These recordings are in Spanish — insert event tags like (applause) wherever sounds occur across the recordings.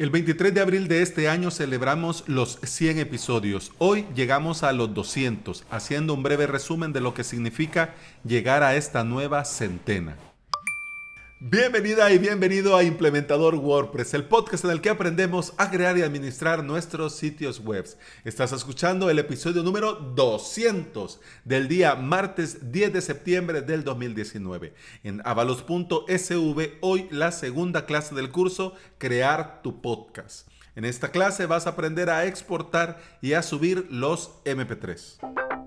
El 23 de abril de este año celebramos los 100 episodios. Hoy llegamos a los 200, haciendo un breve resumen de lo que significa llegar a esta nueva centena. Bienvenida y bienvenido a Implementador WordPress, el podcast en el que aprendemos a crear y administrar nuestros sitios web. Estás escuchando el episodio número 200 del día martes 10 de septiembre del 2019. En avalos.sv, hoy la segunda clase del curso Crear tu podcast. En esta clase vas a aprender a exportar y a subir los MP3.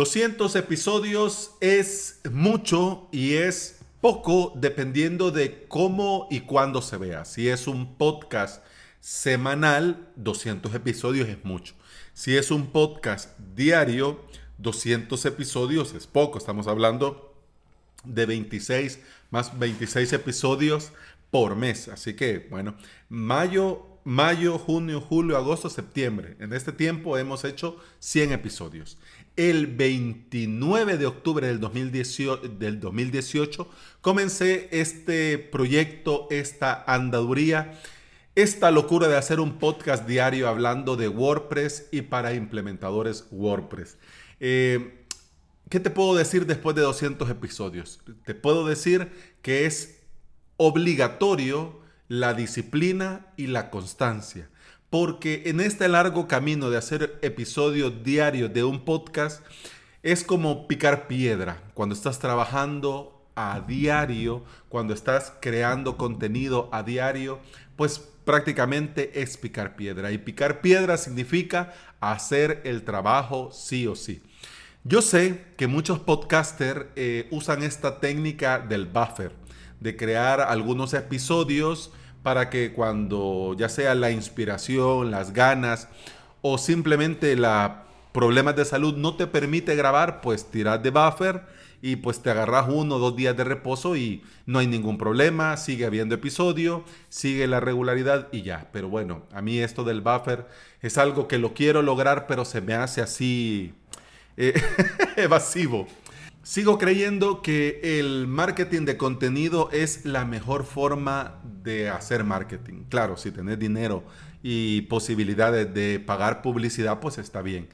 200 episodios es mucho y es poco dependiendo de cómo y cuándo se vea. Si es un podcast semanal, 200 episodios es mucho. Si es un podcast diario, 200 episodios es poco. Estamos hablando de 26 más 26 episodios por mes. Así que, bueno, mayo, mayo, junio, julio, agosto, septiembre. En este tiempo hemos hecho 100 episodios el 29 de octubre del 2018, del 2018 comencé este proyecto, esta andaduría, esta locura de hacer un podcast diario hablando de WordPress y para implementadores WordPress. Eh, ¿Qué te puedo decir después de 200 episodios? Te puedo decir que es obligatorio la disciplina y la constancia porque en este largo camino de hacer episodios diarios de un podcast es como picar piedra. Cuando estás trabajando a diario, cuando estás creando contenido a diario, pues prácticamente es picar piedra. Y picar piedra significa hacer el trabajo sí o sí. Yo sé que muchos podcasters eh, usan esta técnica del buffer, de crear algunos episodios para que cuando ya sea la inspiración, las ganas o simplemente la problemas de salud no te permite grabar, pues tiras de buffer y pues te agarras uno o dos días de reposo y no hay ningún problema, sigue habiendo episodio, sigue la regularidad y ya. Pero bueno, a mí esto del buffer es algo que lo quiero lograr, pero se me hace así eh, (laughs) evasivo. Sigo creyendo que el marketing de contenido es la mejor forma de hacer marketing. Claro, si tenés dinero y posibilidades de pagar publicidad, pues está bien.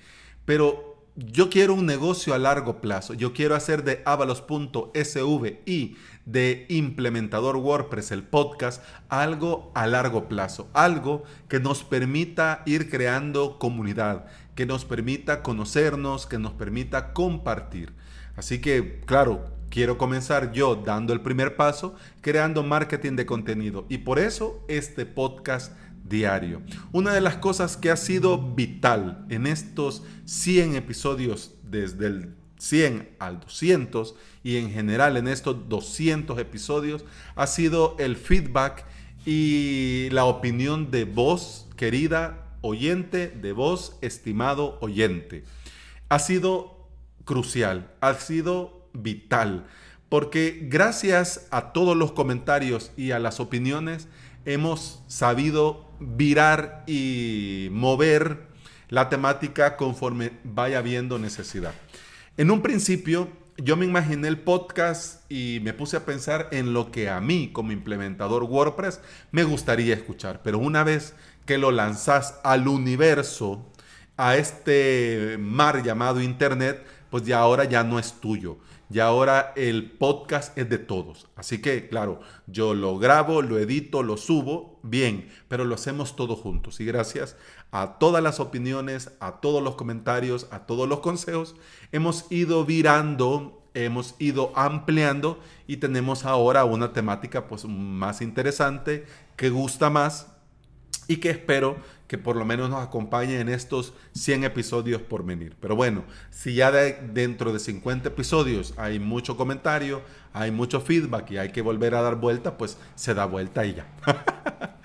Pero yo quiero un negocio a largo plazo. Yo quiero hacer de avalos.sv y de implementador WordPress, el podcast, algo a largo plazo. Algo que nos permita ir creando comunidad, que nos permita conocernos, que nos permita compartir. Así que, claro, quiero comenzar yo dando el primer paso, creando marketing de contenido. Y por eso este podcast diario. Una de las cosas que ha sido vital en estos 100 episodios, desde el 100 al 200 y en general en estos 200 episodios, ha sido el feedback y la opinión de vos, querida oyente, de vos, estimado oyente. Ha sido crucial, ha sido vital, porque gracias a todos los comentarios y a las opiniones hemos sabido virar y mover la temática conforme vaya habiendo necesidad. En un principio yo me imaginé el podcast y me puse a pensar en lo que a mí como implementador WordPress me gustaría escuchar, pero una vez que lo lanzas al universo, a este mar llamado Internet, pues ya ahora ya no es tuyo. Ya ahora el podcast es de todos. Así que, claro, yo lo grabo, lo edito, lo subo, bien, pero lo hacemos todos juntos. Y gracias a todas las opiniones, a todos los comentarios, a todos los consejos, hemos ido virando, hemos ido ampliando y tenemos ahora una temática pues más interesante, que gusta más y que espero que por lo menos nos acompañe en estos 100 episodios por venir. Pero bueno, si ya dentro de 50 episodios hay mucho comentario, hay mucho feedback y hay que volver a dar vuelta, pues se da vuelta y ya. (laughs)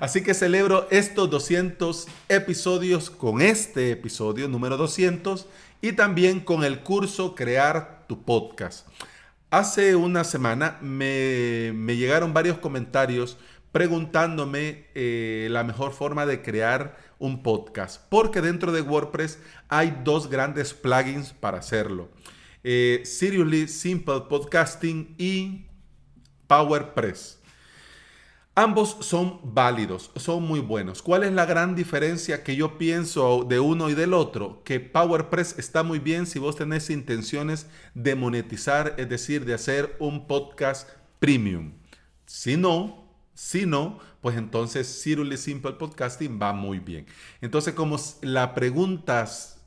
Así que celebro estos 200 episodios con este episodio número 200 y también con el curso Crear tu podcast. Hace una semana me, me llegaron varios comentarios preguntándome eh, la mejor forma de crear un podcast, porque dentro de WordPress hay dos grandes plugins para hacerlo. eh, Seriously Simple Podcasting y PowerPress. Ambos son válidos, son muy buenos. ¿Cuál es la gran diferencia que yo pienso de uno y del otro? Que PowerPress está muy bien si vos tenés intenciones de monetizar, es decir, de hacer un podcast premium. Si no, si no, pues entonces Seriously Simple Podcasting va muy bien. Entonces, como las preguntas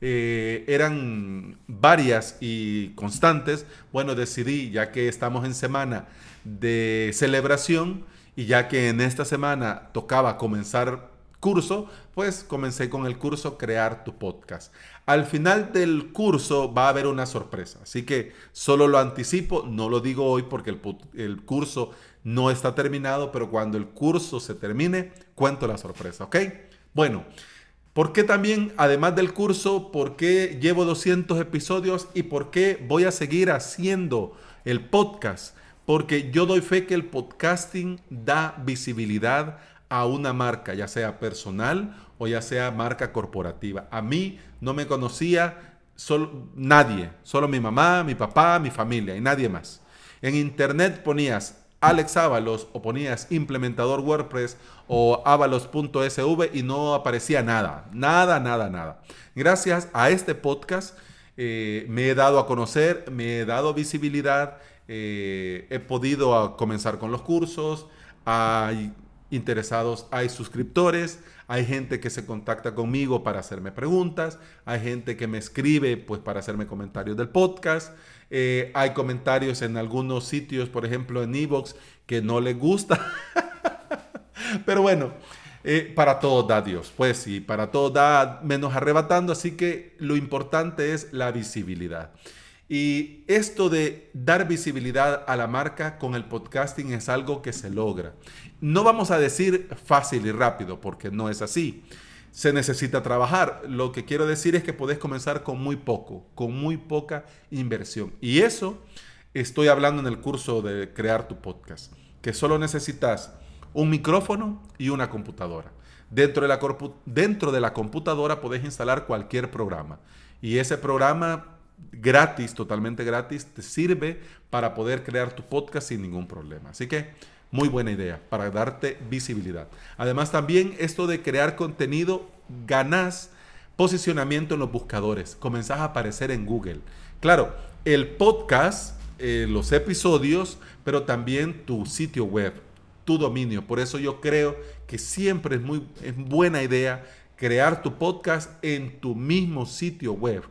eh, eran varias y constantes, bueno, decidí, ya que estamos en semana de celebración y ya que en esta semana tocaba comenzar curso, pues comencé con el curso Crear tu podcast. Al final del curso va a haber una sorpresa, así que solo lo anticipo, no lo digo hoy porque el, el curso no está terminado, pero cuando el curso se termine, cuento la sorpresa, ¿ok? Bueno. ¿Por qué también, además del curso, por qué llevo 200 episodios y por qué voy a seguir haciendo el podcast? Porque yo doy fe que el podcasting da visibilidad a una marca, ya sea personal o ya sea marca corporativa. A mí no me conocía solo, nadie, solo mi mamá, mi papá, mi familia y nadie más. En internet ponías Alex Ábalos o ponías implementador WordPress o avalos.sv y no aparecía nada, nada, nada, nada. Gracias a este podcast eh, me he dado a conocer, me he dado visibilidad, eh, he podido comenzar con los cursos, hay interesados, hay suscriptores, hay gente que se contacta conmigo para hacerme preguntas, hay gente que me escribe pues para hacerme comentarios del podcast. Eh, hay comentarios en algunos sitios, por ejemplo en Evox, que no les gusta. (laughs) Pero bueno, eh, para todo da Dios, pues sí, para todo da menos arrebatando, así que lo importante es la visibilidad. Y esto de dar visibilidad a la marca con el podcasting es algo que se logra. No vamos a decir fácil y rápido, porque no es así se necesita trabajar. Lo que quiero decir es que podés comenzar con muy poco, con muy poca inversión. Y eso estoy hablando en el curso de crear tu podcast, que solo necesitas un micrófono y una computadora. Dentro de la, dentro de la computadora podés instalar cualquier programa. Y ese programa gratis, totalmente gratis, te sirve para poder crear tu podcast sin ningún problema. Así que muy buena idea para darte visibilidad. Además también esto de crear contenido, ganas posicionamiento en los buscadores, comenzás a aparecer en Google. Claro, el podcast, eh, los episodios, pero también tu sitio web, tu dominio. Por eso yo creo que siempre es muy es buena idea crear tu podcast en tu mismo sitio web.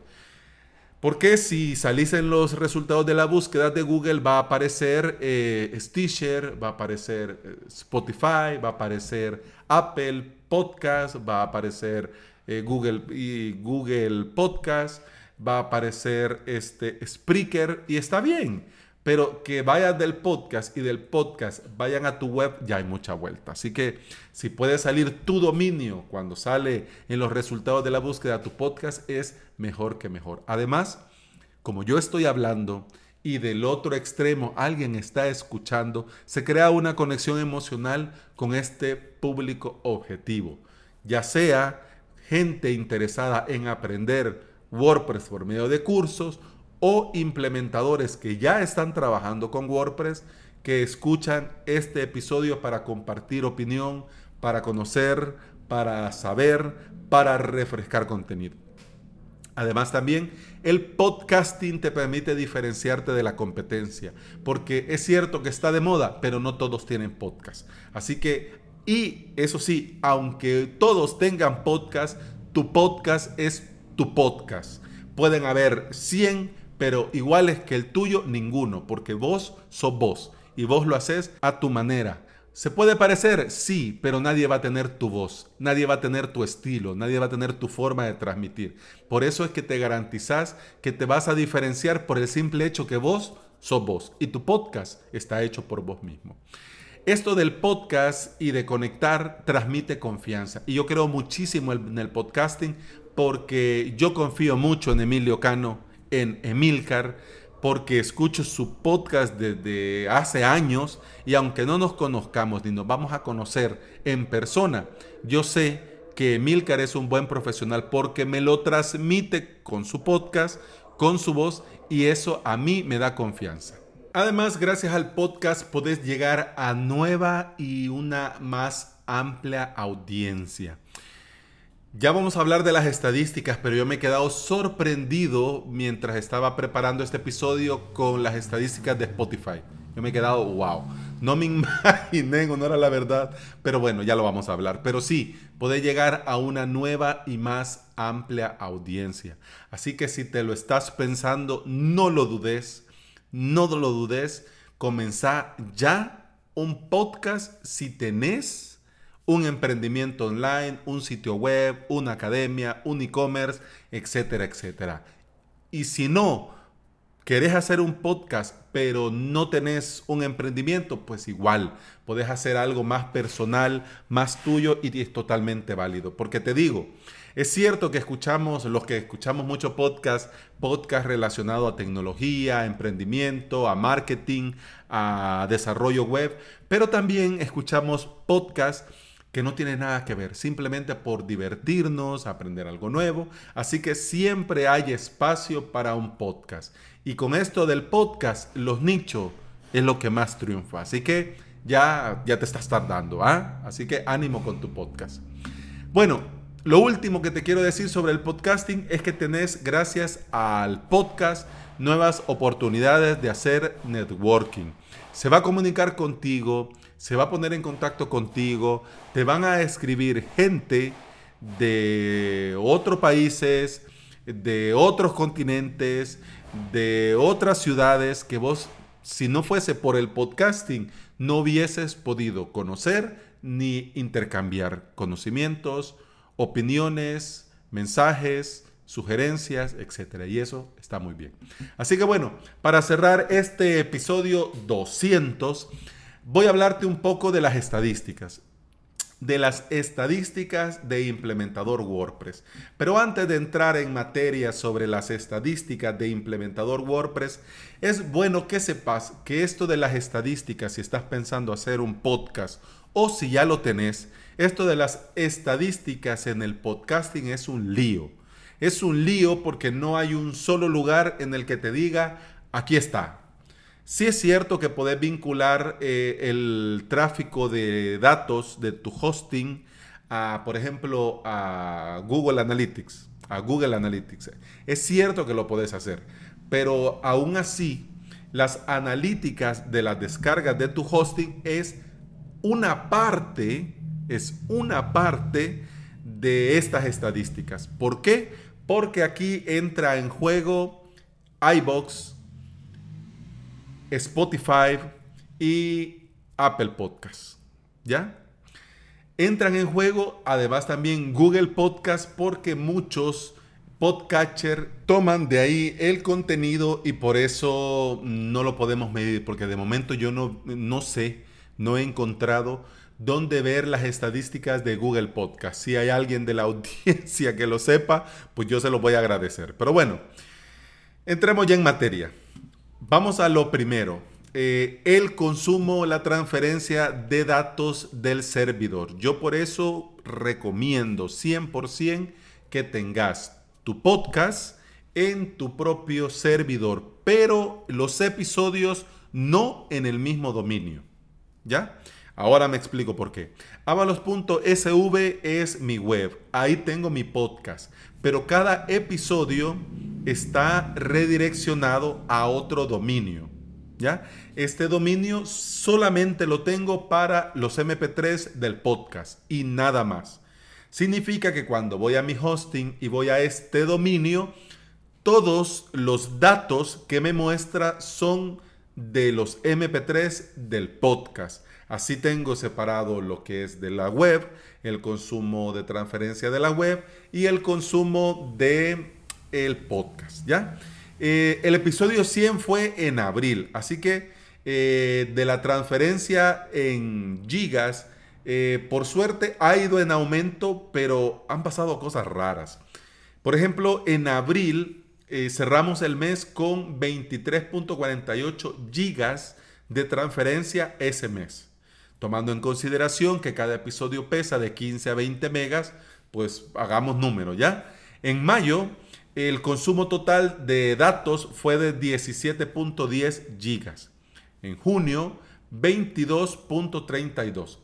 Porque si salís en los resultados de la búsqueda de Google va a aparecer eh, Stitcher, va a aparecer eh, Spotify, va a aparecer Apple Podcast, va a aparecer eh, Google, y Google Podcast, va a aparecer este, Spreaker y está bien. Pero que vayas del podcast y del podcast vayan a tu web, ya hay mucha vuelta. Así que si puede salir tu dominio cuando sale en los resultados de la búsqueda tu podcast, es mejor que mejor. Además, como yo estoy hablando y del otro extremo alguien está escuchando, se crea una conexión emocional con este público objetivo. Ya sea gente interesada en aprender WordPress por medio de cursos o implementadores que ya están trabajando con WordPress, que escuchan este episodio para compartir opinión, para conocer, para saber, para refrescar contenido. Además también el podcasting te permite diferenciarte de la competencia, porque es cierto que está de moda, pero no todos tienen podcast. Así que, y eso sí, aunque todos tengan podcast, tu podcast es tu podcast. Pueden haber 100 pero iguales que el tuyo, ninguno, porque vos sos vos y vos lo haces a tu manera. ¿Se puede parecer? Sí, pero nadie va a tener tu voz, nadie va a tener tu estilo, nadie va a tener tu forma de transmitir. Por eso es que te garantizás que te vas a diferenciar por el simple hecho que vos sos vos y tu podcast está hecho por vos mismo. Esto del podcast y de conectar transmite confianza. Y yo creo muchísimo en el podcasting porque yo confío mucho en Emilio Cano en Emilcar porque escucho su podcast desde hace años y aunque no nos conozcamos ni nos vamos a conocer en persona, yo sé que Emilcar es un buen profesional porque me lo transmite con su podcast, con su voz y eso a mí me da confianza. Además, gracias al podcast podés llegar a nueva y una más amplia audiencia. Ya vamos a hablar de las estadísticas, pero yo me he quedado sorprendido mientras estaba preparando este episodio con las estadísticas de Spotify. Yo me he quedado, wow. No me (laughs) imaginé en honor a la verdad, pero bueno, ya lo vamos a hablar. Pero sí, puede llegar a una nueva y más amplia audiencia. Así que si te lo estás pensando, no lo dudes, no lo dudes. Comenzá ya un podcast si tenés un emprendimiento online, un sitio web, una academia, un e-commerce, etcétera, etcétera. Y si no, querés hacer un podcast, pero no tenés un emprendimiento, pues igual, podés hacer algo más personal, más tuyo y es totalmente válido. Porque te digo, es cierto que escuchamos, los que escuchamos mucho podcast, podcast relacionado a tecnología, emprendimiento, a marketing, a desarrollo web, pero también escuchamos podcast que no tiene nada que ver, simplemente por divertirnos, aprender algo nuevo. Así que siempre hay espacio para un podcast. Y con esto del podcast, los nichos es lo que más triunfa. Así que ya, ya te estás tardando, ¿ah? Así que ánimo con tu podcast. Bueno, lo último que te quiero decir sobre el podcasting es que tenés, gracias al podcast, nuevas oportunidades de hacer networking. Se va a comunicar contigo se va a poner en contacto contigo, te van a escribir gente de otros países, de otros continentes, de otras ciudades que vos, si no fuese por el podcasting, no hubieses podido conocer ni intercambiar conocimientos, opiniones, mensajes, sugerencias, etc. Y eso está muy bien. Así que bueno, para cerrar este episodio 200, voy a hablarte un poco de las estadísticas de las estadísticas de implementador WordPress. Pero antes de entrar en materia sobre las estadísticas de implementador WordPress, es bueno que sepas que esto de las estadísticas, si estás pensando hacer un podcast o si ya lo tenés, esto de las estadísticas en el podcasting es un lío. Es un lío porque no hay un solo lugar en el que te diga, aquí está, Sí es cierto que podés vincular eh, el tráfico de datos de tu hosting a, por ejemplo, a Google Analytics. A Google Analytics. Es cierto que lo podés hacer, pero aún así, las analíticas de las descargas de tu hosting es una parte, es una parte de estas estadísticas. ¿Por qué? Porque aquí entra en juego iBox, Spotify y Apple Podcast. ¿Ya? Entran en juego además también Google Podcast porque muchos podcatcher toman de ahí el contenido y por eso no lo podemos medir porque de momento yo no, no sé, no he encontrado dónde ver las estadísticas de Google Podcast. Si hay alguien de la (laughs) audiencia que lo sepa, pues yo se lo voy a agradecer. Pero bueno, entremos ya en materia. Vamos a lo primero. Eh, el consumo, la transferencia de datos del servidor. Yo por eso recomiendo 100% que tengas tu podcast en tu propio servidor, pero los episodios no en el mismo dominio. ¿Ya? Ahora me explico por qué. Avalos.sv es mi web. Ahí tengo mi podcast. Pero cada episodio está redireccionado a otro dominio. ¿Ya? Este dominio solamente lo tengo para los MP3 del podcast y nada más. Significa que cuando voy a mi hosting y voy a este dominio, todos los datos que me muestra son de los MP3 del podcast. Así tengo separado lo que es de la web, el consumo de transferencia de la web y el consumo de el podcast, ¿ya? Eh, el episodio 100 fue en abril, así que eh, de la transferencia en gigas, eh, por suerte ha ido en aumento, pero han pasado cosas raras. Por ejemplo, en abril cerramos el mes con 23.48 gigas de transferencia ese mes. Tomando en consideración que cada episodio pesa de 15 a 20 megas, pues hagamos número, ¿ya? En mayo el consumo total de datos fue de 17.10 gigas. En junio, 22.32.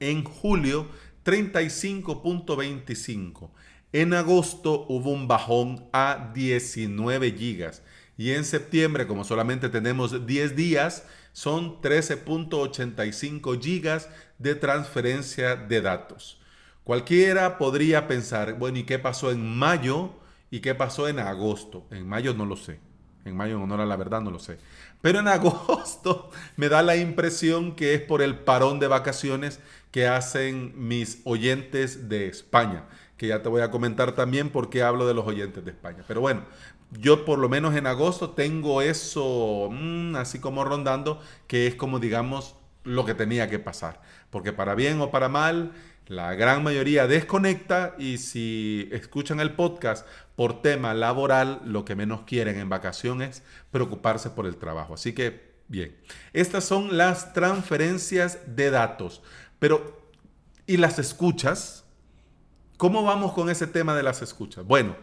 En julio, 35.25. En agosto hubo un bajón a 19 gigas. Y en septiembre, como solamente tenemos 10 días, son 13.85 gigas de transferencia de datos. Cualquiera podría pensar, bueno, ¿y qué pasó en mayo? ¿Y qué pasó en agosto? En mayo no lo sé. En mayo, en honor a la verdad, no lo sé. Pero en (laughs) agosto me da la impresión que es por el parón de vacaciones que hacen mis oyentes de España. Que ya te voy a comentar también por qué hablo de los oyentes de España. Pero bueno, yo por lo menos en agosto tengo eso mm, así como rondando, que es como digamos lo que tenía que pasar. Porque para bien o para mal, la gran mayoría desconecta y si escuchan el podcast por tema laboral, lo que menos quieren en vacaciones es preocuparse por el trabajo. Así que, bien, estas son las transferencias de datos. Pero, ¿y las escuchas? ¿Cómo vamos con ese tema de las escuchas? Bueno,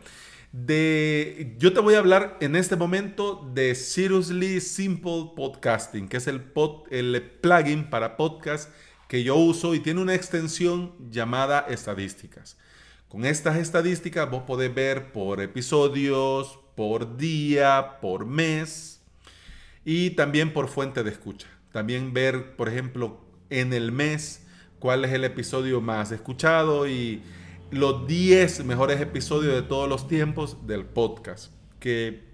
de, yo te voy a hablar en este momento de Seriously Simple Podcasting, que es el, el plugin para podcast que yo uso y tiene una extensión llamada estadísticas. Con estas estadísticas vos podés ver por episodios, por día, por mes y también por fuente de escucha. También ver, por ejemplo, en el mes cuál es el episodio más escuchado y los 10 mejores episodios de todos los tiempos del podcast. Que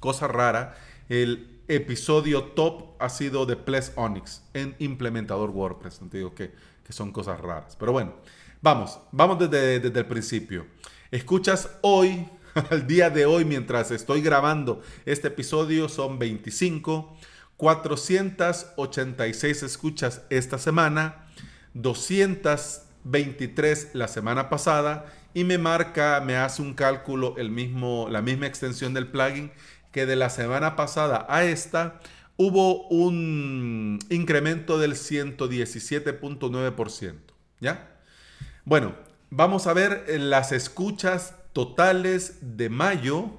cosa rara, el episodio top ha sido de Ples Onyx en implementador WordPress. No que, que, son cosas raras. Pero bueno, vamos, vamos desde, desde el principio. Escuchas hoy, (laughs) al día de hoy, mientras estoy grabando este episodio, son 25. 486 escuchas esta semana, 200 23 la semana pasada y me marca, me hace un cálculo el mismo, la misma extensión del plugin que de la semana pasada a esta hubo un incremento del 117.9%. ¿Ya? Bueno, vamos a ver las escuchas totales de mayo,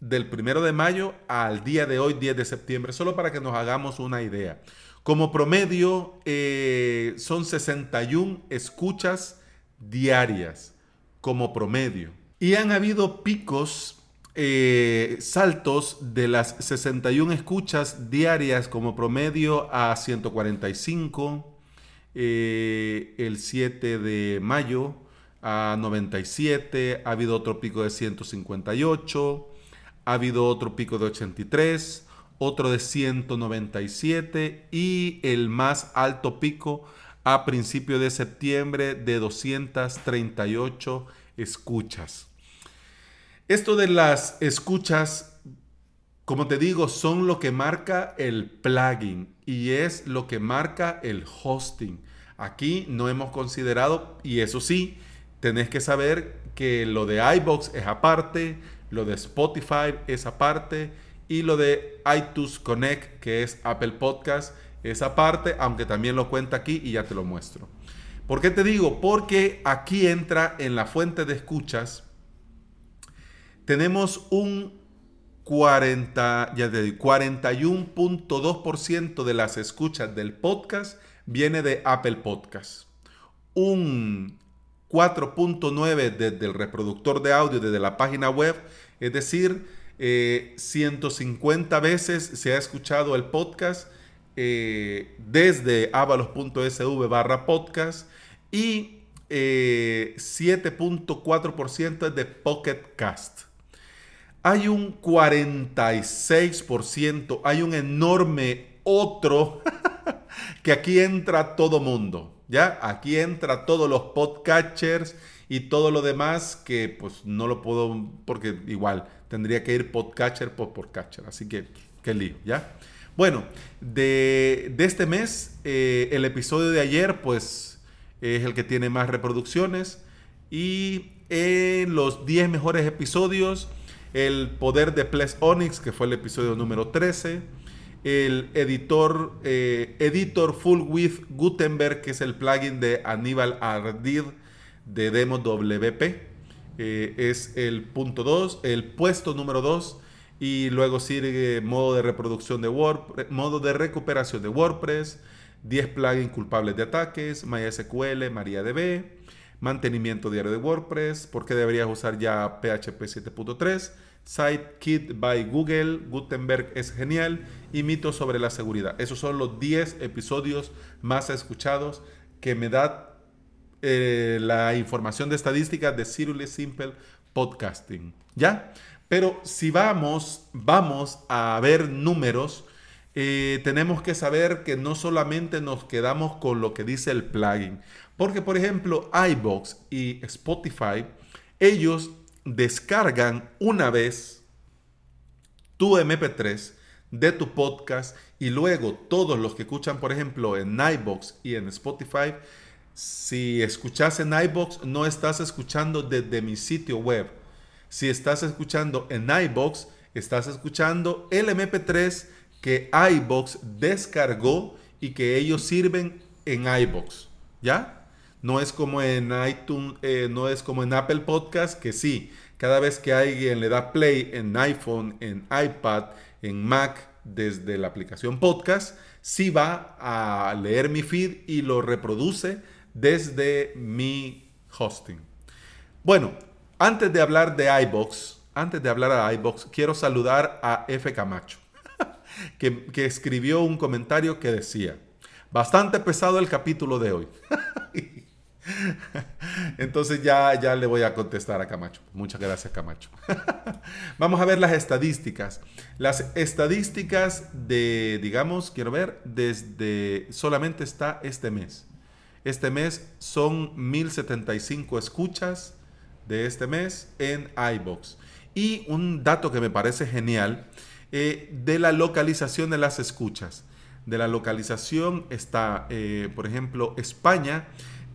del primero de mayo al día de hoy, 10 de septiembre, solo para que nos hagamos una idea. Como promedio eh, son 61 escuchas diarias, como promedio. Y han habido picos, eh, saltos de las 61 escuchas diarias como promedio a 145, eh, el 7 de mayo a 97, ha habido otro pico de 158, ha habido otro pico de 83, otro de 197 y el más alto pico a principio de septiembre de 238 escuchas. Esto de las escuchas, como te digo, son lo que marca el plugin y es lo que marca el hosting. Aquí no hemos considerado, y eso sí, tenés que saber que lo de iBox es aparte, lo de Spotify es aparte y lo de iTunes Connect, que es Apple Podcast, esa parte, aunque también lo cuenta aquí y ya te lo muestro. ¿Por qué te digo? Porque aquí entra en la fuente de escuchas, tenemos un 40, ya 41.2% de las escuchas del podcast viene de Apple Podcast. Un 4.9 desde el reproductor de audio, desde la página web, es decir, 150 eh, veces se ha escuchado el podcast eh, desde avalos.sv barra podcast y 7.4% eh, es de Pocket Cast. Hay un 46%, hay un enorme otro (laughs) que aquí entra todo mundo, ¿ya? Aquí entra todos los podcatchers y todo lo demás que pues no lo puedo porque igual tendría que ir podcatcher por podcatcher. Así que, qué lío, ¿ya? Bueno, de, este mes, eh, el episodio de ayer, pues, es el que tiene más reproducciones. Y en los 10 mejores episodios, el poder de Ples Onyx, que fue el episodio número 13. El editor, eh, editor Full With Gutenberg, que es el plugin de Aníbal Ardid de Demo WP eh, es el punto 2, el puesto número 2 y luego sigue modo de reproducción de WordPress, modo de recuperación de WordPress, 10 plugins culpables de ataques, MySQL, MariaDB, mantenimiento diario de WordPress, por qué deberías usar ya PHP 7.3, Sitekit by Google, Gutenberg es genial y mitos sobre la seguridad. Esos son los 10 episodios más escuchados que me da eh, la información de estadísticas de Seriously Simple Podcasting. ¿Ya? Pero si vamos, vamos a ver números, eh, tenemos que saber que no solamente nos quedamos con lo que dice el plugin. Porque, por ejemplo, iBox y Spotify, ellos descargan una vez tu MP3 de tu podcast y luego todos los que escuchan, por ejemplo, en iBox y en Spotify, si escuchas en iBox, no estás escuchando desde mi sitio web. Si estás escuchando en iBox, estás escuchando el MP3 que iBox descargó y que ellos sirven en iBox. ¿Ya? No es como en iTunes, eh, no es como en Apple Podcast, que sí, cada vez que alguien le da play en iPhone, en iPad, en Mac, desde la aplicación podcast, sí va a leer mi feed y lo reproduce desde mi hosting. Bueno, antes de hablar de iBox, antes de hablar de iBox, quiero saludar a F. Camacho, (laughs) que, que escribió un comentario que decía, bastante pesado el capítulo de hoy. (laughs) (laughs) Entonces ya, ya le voy a contestar a Camacho. Muchas gracias, Camacho. (laughs) Vamos a ver las estadísticas. Las estadísticas de, digamos, quiero ver, desde solamente está este mes. Este mes son 1075 escuchas de este mes en iBox. Y un dato que me parece genial eh, de la localización de las escuchas. De la localización está, eh, por ejemplo, España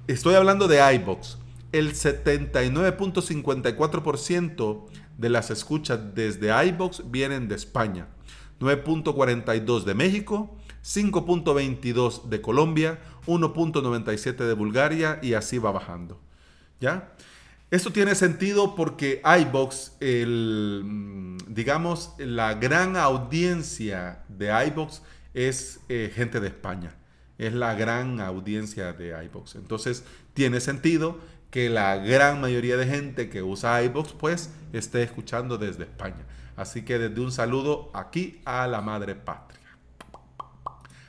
Estoy hablando de iBox. El 79.54% de las escuchas desde iBox vienen de España, 9.42 de México, 5.22 de Colombia, 1.97 de Bulgaria y así va bajando. ¿Ya? Esto tiene sentido porque iBox, mm, digamos, la gran audiencia de iBox es eh, gente de España es la gran audiencia de iBox. Entonces, tiene sentido que la gran mayoría de gente que usa iBox pues esté escuchando desde España. Así que desde un saludo aquí a la madre patria.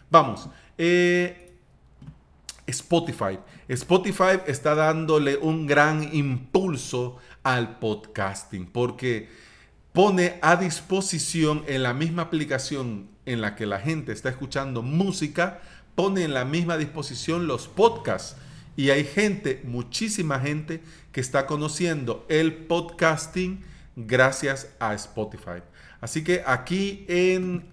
Vamos. Eh, Spotify. Spotify está dándole un gran impulso al podcasting porque pone a disposición en la misma aplicación en la que la gente está escuchando música, pone en la misma disposición los podcasts. Y hay gente, muchísima gente, que está conociendo el podcasting gracias a Spotify. Así que aquí en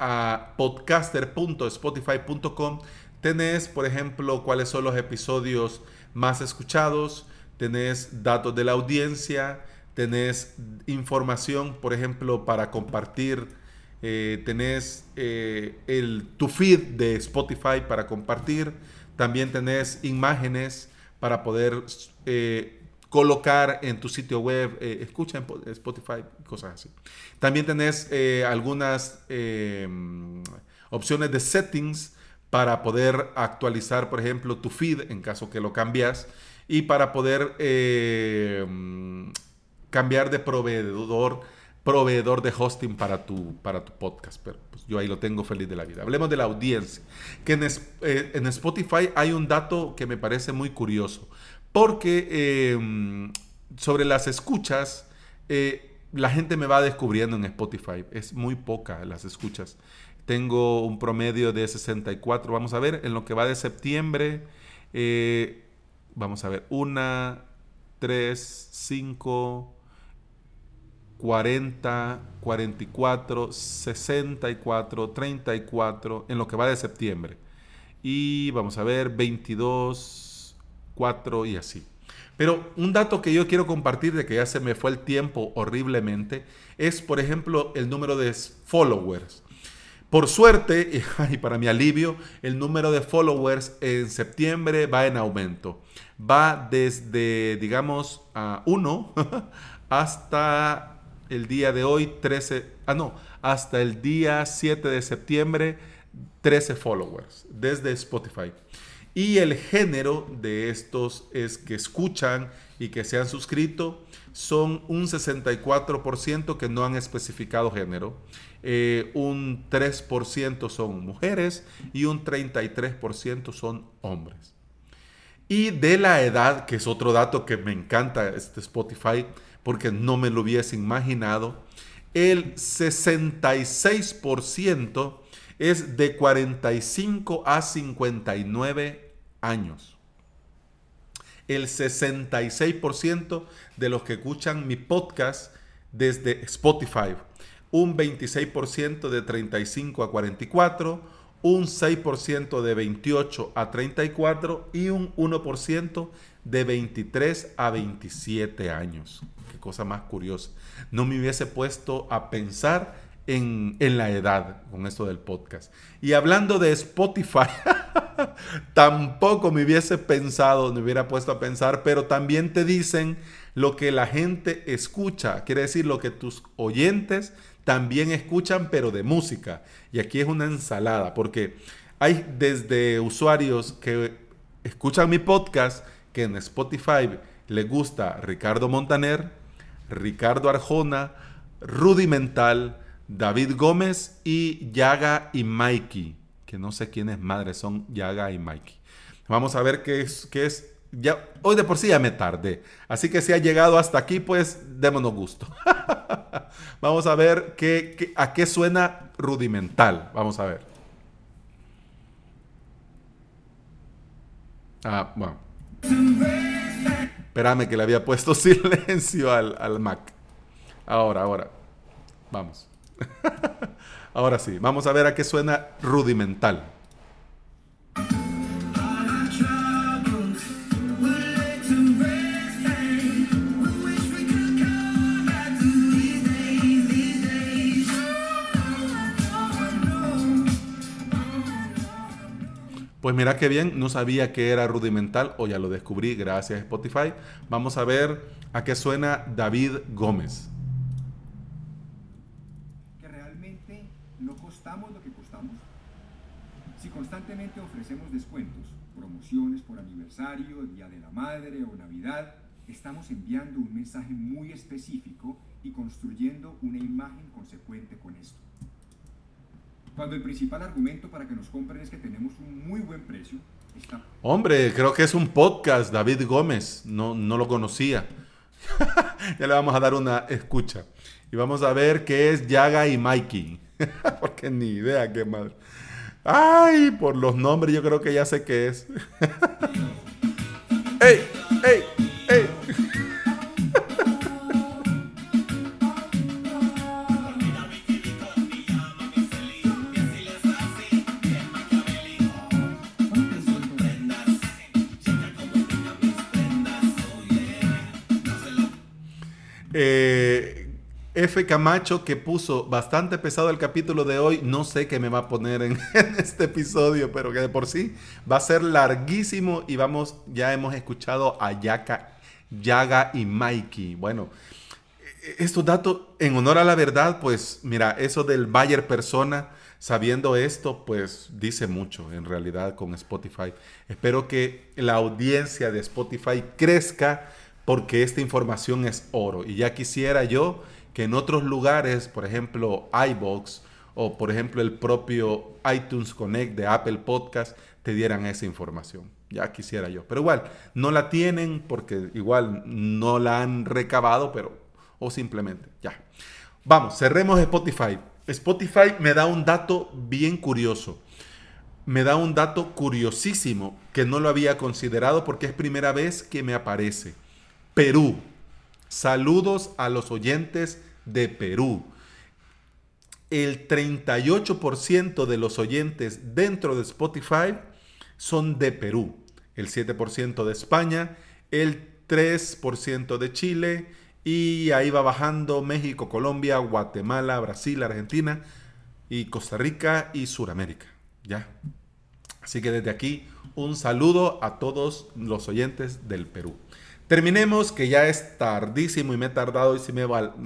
podcaster.spotify.com tenés, por ejemplo, cuáles son los episodios más escuchados, tenés datos de la audiencia, tenés información, por ejemplo, para compartir eh, tenés eh, el, tu feed de Spotify para compartir, también tenés imágenes para poder eh, colocar en tu sitio web, escucha en Spotify, cosas así. También tenés algunas opciones de settings para poder actualizar, por ejemplo, tu feed en caso que lo cambias y para poder cambiar de proveedor proveedor de hosting para tu, para tu podcast. Pero pues, yo ahí lo tengo feliz de la vida. Hablemos de la audiencia. Que en, eh, en Spotify hay un dato que me parece muy curioso. Porque em, sobre las escuchas, eh, la gente me va descubriendo en Spotify. Es muy poca las escuchas. Tengo un promedio de 64. Vamos a ver, en lo que va de septiembre. Eh, vamos a ver, una, tres, cinco 40, 44, 64, 34 en lo que va de septiembre. Y vamos a ver 22, 4 y así. Pero un dato que yo quiero compartir de que ya se me fue el tiempo horriblemente es, por ejemplo, el número de followers. Por suerte, (laughs) y para mi alivio, el número de followers en septiembre va en aumento. Va desde, digamos, a 1 (laughs) hasta el día de hoy, 13, ah no, hasta el día 7 de septiembre, 13 followers desde Spotify. Y el género de estos es que escuchan y que se han suscrito son un 64% que no han especificado género, eh, un 3% son mujeres y un 33% son hombres. Y de la edad, que es otro dato que me encanta este Spotify, porque no me lo hubiese imaginado, el 66% es de 45 a 59 años. El 66% de los que escuchan mi podcast desde Spotify, un 26% de 35 a 44, un 6% de 28 a 34 y un 1% de 23 a 27 años. Qué cosa más curiosa. No me hubiese puesto a pensar en, en la edad con esto del podcast. Y hablando de Spotify, (laughs) tampoco me hubiese pensado, me hubiera puesto a pensar, pero también te dicen lo que la gente escucha, quiere decir lo que tus oyentes también escuchan, pero de música. Y aquí es una ensalada, porque hay desde usuarios que escuchan mi podcast, que en Spotify le gusta Ricardo Montaner, Ricardo Arjona, Rudimental, David Gómez y Yaga y Mikey que no sé quiénes madres son Yaga y Mikey. Vamos a ver qué es, qué es. Hoy de por sí ya me tardé. Así que si ha llegado hasta aquí, pues démonos gusto. (laughs) Vamos a ver qué, a qué suena rudimental. Vamos a ver. Ah, bueno. Espérame que le había puesto (laughs) silencio al, al Mac. Ahora, ahora. Vamos. (laughs) Ahora sí, vamos a ver a qué suena rudimental. Pues mira qué bien, no sabía que era rudimental o ya lo descubrí gracias a Spotify. Vamos a ver a qué suena David Gómez. constantemente ofrecemos descuentos, promociones por aniversario, Día de la Madre o Navidad, estamos enviando un mensaje muy específico y construyendo una imagen consecuente con esto. Cuando el principal argumento para que nos compren es que tenemos un muy buen precio. Hombre, creo que es un podcast, David Gómez, no, no lo conocía. (laughs) ya le vamos a dar una escucha. Y vamos a ver qué es Yaga y Mikey. (laughs) Porque ni idea qué madre. Ay, por los nombres yo creo que ya sé qué es. (laughs) ¡Ey! Camacho que puso bastante pesado el capítulo de hoy. No sé qué me va a poner (laughs) en, este episodio, pero que de por sí va a ser larguísimo y vamos, ya hemos escuchado a Yaka, Yaga y Mikey. Bueno, estos datos, en honor a la verdad, pues mira, eso del Bayer persona, sabiendo esto, pues dice mucho en realidad con Spotify. Espero que la audiencia de Spotify crezca porque esta información es oro. Y ya quisiera yo que en otros lugares, por ejemplo iBox o por ejemplo el propio iTunes Connect de Apple Podcast, te dieran esa información. Ya quisiera yo. Pero igual, no la tienen porque igual no la han recabado, pero o simplemente ya. Vamos, cerremos Spotify. Spotify me da un dato bien curioso. Me da un dato curiosísimo que no lo había considerado porque es primera vez que me aparece. Perú. Saludos a los oyentes de Perú. El 38% de los oyentes dentro de Spotify son de Perú, el 7% de España, el 3% de Chile y ahí va bajando México, Colombia, Guatemala, Brasil, Argentina. y Costa Rica y Suramérica. ¿Ya? Así que desde aquí un saludo a todos los oyentes del Perú. Terminemos, que ya es tardísimo y me he tardado y sí me,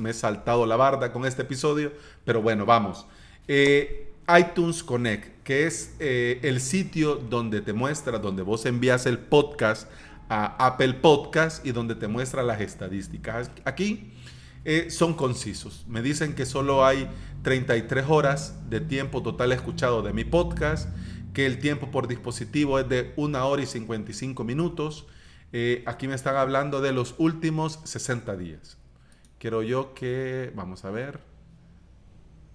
he saltado la barda con este episodio, pero bueno, vamos. Eh, iTunes Connect, que es eh, el sitio donde te muestra, donde vos envías el podcast a Apple Podcast y donde te muestra las estadísticas. Aquí eh, son concisos. Me dicen que solo hay 33 horas de tiempo total escuchado de mi podcast, que el tiempo por dispositivo es de 1 hora y 55 minutos eh, aquí me están hablando de los últimos 60 días. Quiero yo que, vamos a ver,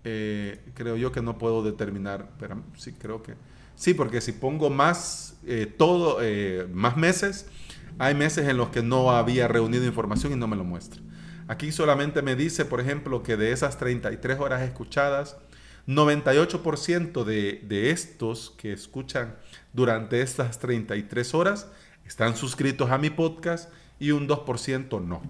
eh, creo yo que no puedo determinar, pero sí creo que, sí, porque si pongo más, eh, todo, más meses, hay meses en los que no había reunido información y no me lo muestra. Aquí solamente me dice, por ejemplo, que de esas 33 horas escuchadas, 98% de, de estos que escuchan durante estas 33 horas están suscritos a mi podcast y un 2% no.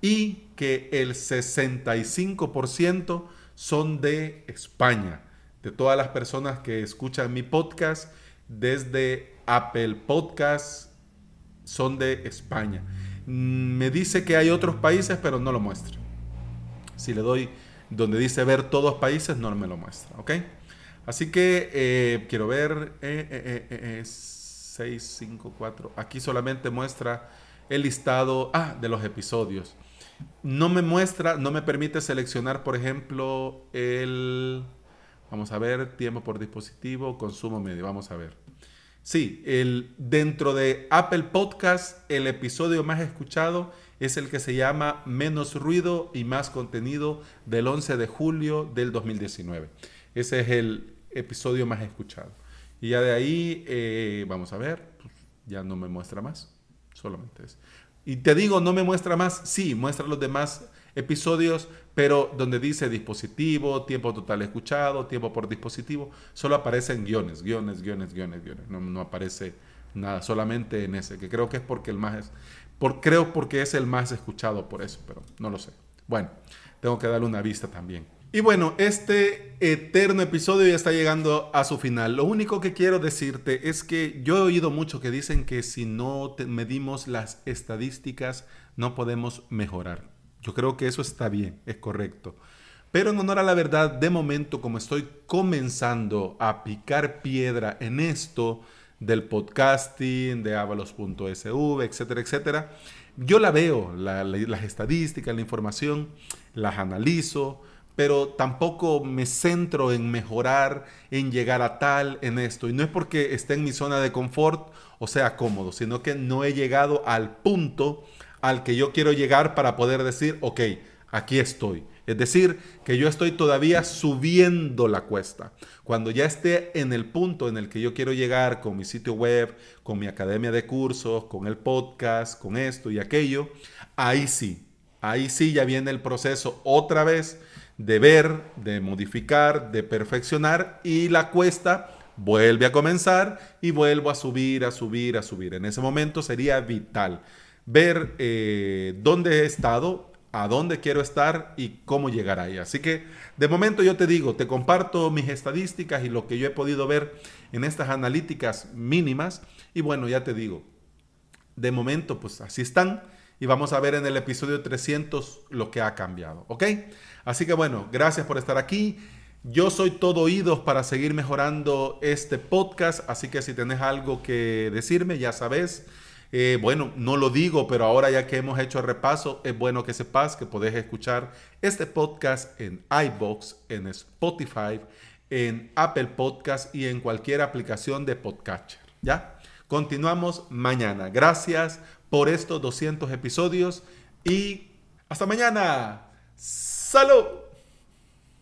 Y que el 65% son de España, de todas las personas que escuchan mi podcast desde Apple Podcast son de España. Mm, me dice que hay otros países, pero no lo muestra. Si le doy donde dice ver todos países, no me lo muestra. ¿Ok? Así que eh, quiero ver. Eh, eh, 6, 5, 4. Aquí solamente muestra el listado ah, de los episodios. No me muestra, no me permite seleccionar, por ejemplo, el... Vamos a ver, tiempo por dispositivo, consumo medio. Vamos a ver. Sí, el, dentro de Apple Podcast, el episodio más escuchado es el que se llama Menos ruido y más contenido del 11 de julio del 2019. Ese es el episodio más escuchado. Y ya de ahí, eh, vamos a ver, pues, ya no me muestra más, solamente es. Y te digo, no me muestra más, sí, muestra los demás episodios, pero donde dice dispositivo, tiempo total escuchado, tiempo por dispositivo, solo aparecen guiones, guiones, guiones, guiones, guiones. No, no aparece nada, solamente en ese, que creo que es porque el más es, por, creo porque es el más escuchado por eso, pero no lo sé. Bueno, tengo que darle una vista también. Y bueno, este eterno episodio ya está llegando a su final. Lo único que quiero decirte es que yo he oído mucho que dicen que si no medimos las estadísticas no podemos mejorar. Yo creo que eso está bien, es correcto. Pero en honor a la verdad, de momento, como estoy comenzando a picar piedra en esto del podcasting, de avalos.sv, etcétera, etcétera, yo la veo, las estadísticas, la información, las analizo pero tampoco me centro en mejorar, en llegar a tal, en esto. Y no es porque esté en mi zona de confort o sea cómodo, sino que no he llegado al punto al que yo quiero llegar para poder decir, ok, aquí estoy. Es decir, que yo estoy todavía subiendo la cuesta. Cuando ya esté en el punto en el que yo quiero llegar con mi sitio web, con mi academia de cursos, con el podcast, con esto y aquello, ahí sí, ahí sí ya viene el proceso otra vez de ver, de modificar, de perfeccionar y la cuesta vuelve a comenzar y vuelvo a subir, a subir, a subir. En ese momento sería vital ver eh, dónde he estado, a dónde quiero estar y cómo llegar ahí. Así que de momento yo te digo, te comparto mis estadísticas y lo que yo he podido ver en estas analíticas mínimas y bueno, ya te digo, de momento pues así están y vamos a ver en el episodio 300 lo que ha cambiado, ¿ok? Así que bueno, gracias por estar aquí. Yo soy todo oídos para seguir mejorando este podcast, así que si tenés algo que decirme, ya sabes. Eh, bueno, no lo digo, pero ahora ya que hemos hecho el repaso, es bueno que sepas que podés escuchar este podcast en iBox, en Spotify, en Apple Podcast y en cualquier aplicación de podcatcher. ¿Ya? Continuamos mañana. Gracias por estos 200 episodios y hasta mañana. ¡Salud!